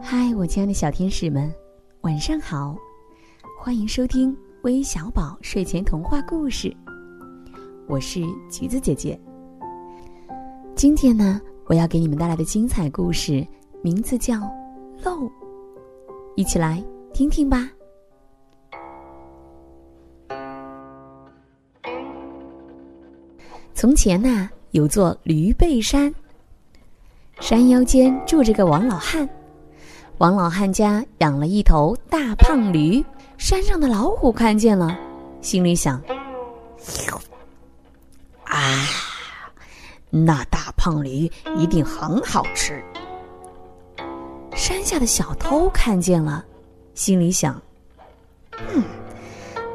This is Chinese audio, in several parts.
嗨，我亲爱的小天使们，晚上好！欢迎收听微小宝睡前童话故事。我是橘子姐姐。今天呢，我要给你们带来的精彩故事名字叫《漏》，一起来听听吧。从前呐，有座驴背山，山腰间住着个王老汉。王老汉家养了一头大胖驴，山上的老虎看见了，心里想：“啊，那大胖驴一定很好吃。”山下的小偷看见了，心里想：“嗯，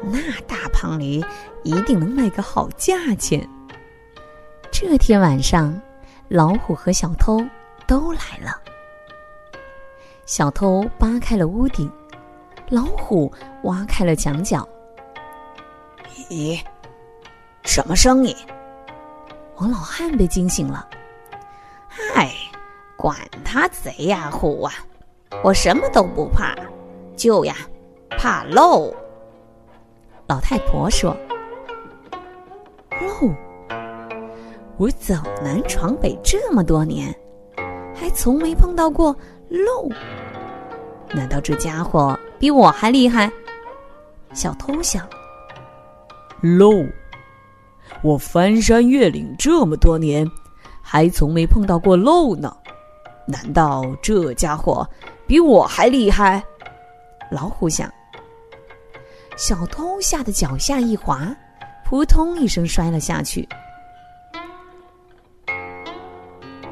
那大胖驴一定能卖个好价钱。”这天晚上，老虎和小偷都来了。小偷扒开了屋顶，老虎挖开了墙角。咦，什么声音？王老汉被惊醒了。嗨，管他贼呀虎啊，我什么都不怕，就呀怕漏。老太婆说：“漏，我走南闯北这么多年，还从没碰到过漏。”难道这家伙比我还厉害？小偷想。漏，我翻山越岭这么多年，还从没碰到过漏呢。难道这家伙比我还厉害？老虎想。小偷吓得脚下一滑，扑通一声摔了下去。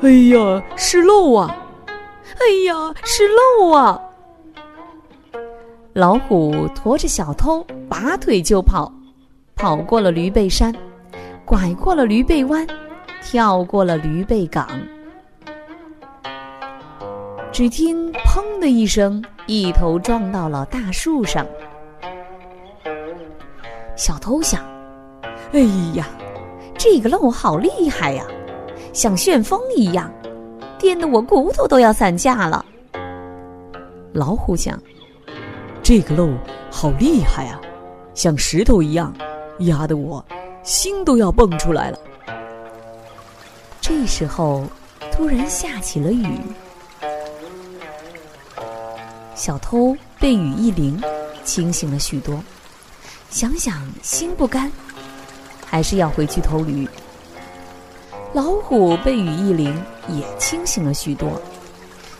哎呀，是漏啊！哎呀，是漏啊！老虎驮着小偷，拔腿就跑，跑过了驴背山，拐过了驴背弯，跳过了驴背岗。只听“砰”的一声，一头撞到了大树上。小偷想：“哎呀，这个漏好厉害呀，像旋风一样，颠得我骨头都要散架了。”老虎想。这个漏好厉害啊，像石头一样，压得我心都要蹦出来了。这时候，突然下起了雨，小偷被雨一淋，清醒了许多。想想心不甘，还是要回去偷驴。老虎被雨一淋，也清醒了许多。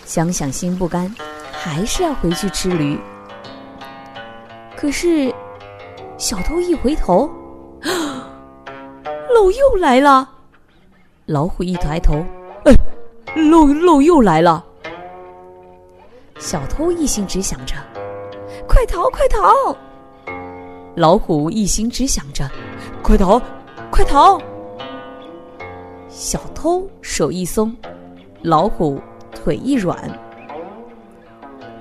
想想心不甘，还是要回去吃驴。可是，小偷一回头，漏又来了。老虎一抬头，哎，漏漏又来了。小偷一心只想着，快逃快逃！老虎一心只想着，快逃快逃！小偷手一松，老虎腿一软，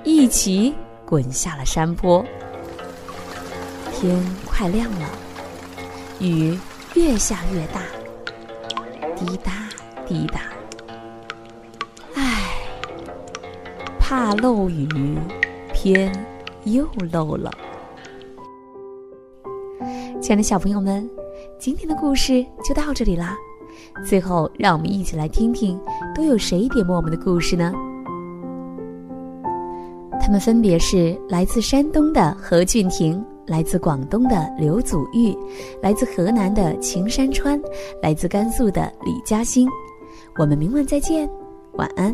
一起滚下了山坡。天快亮了，雨越下越大，滴答滴答。唉，怕漏雨，偏又漏了。亲爱的小朋友们，今天的故事就到这里啦。最后，让我们一起来听听都有谁点播我们的故事呢？他们分别是来自山东的何俊廷。来自广东的刘祖玉，来自河南的秦山川，来自甘肃的李嘉欣。我们明晚再见，晚安。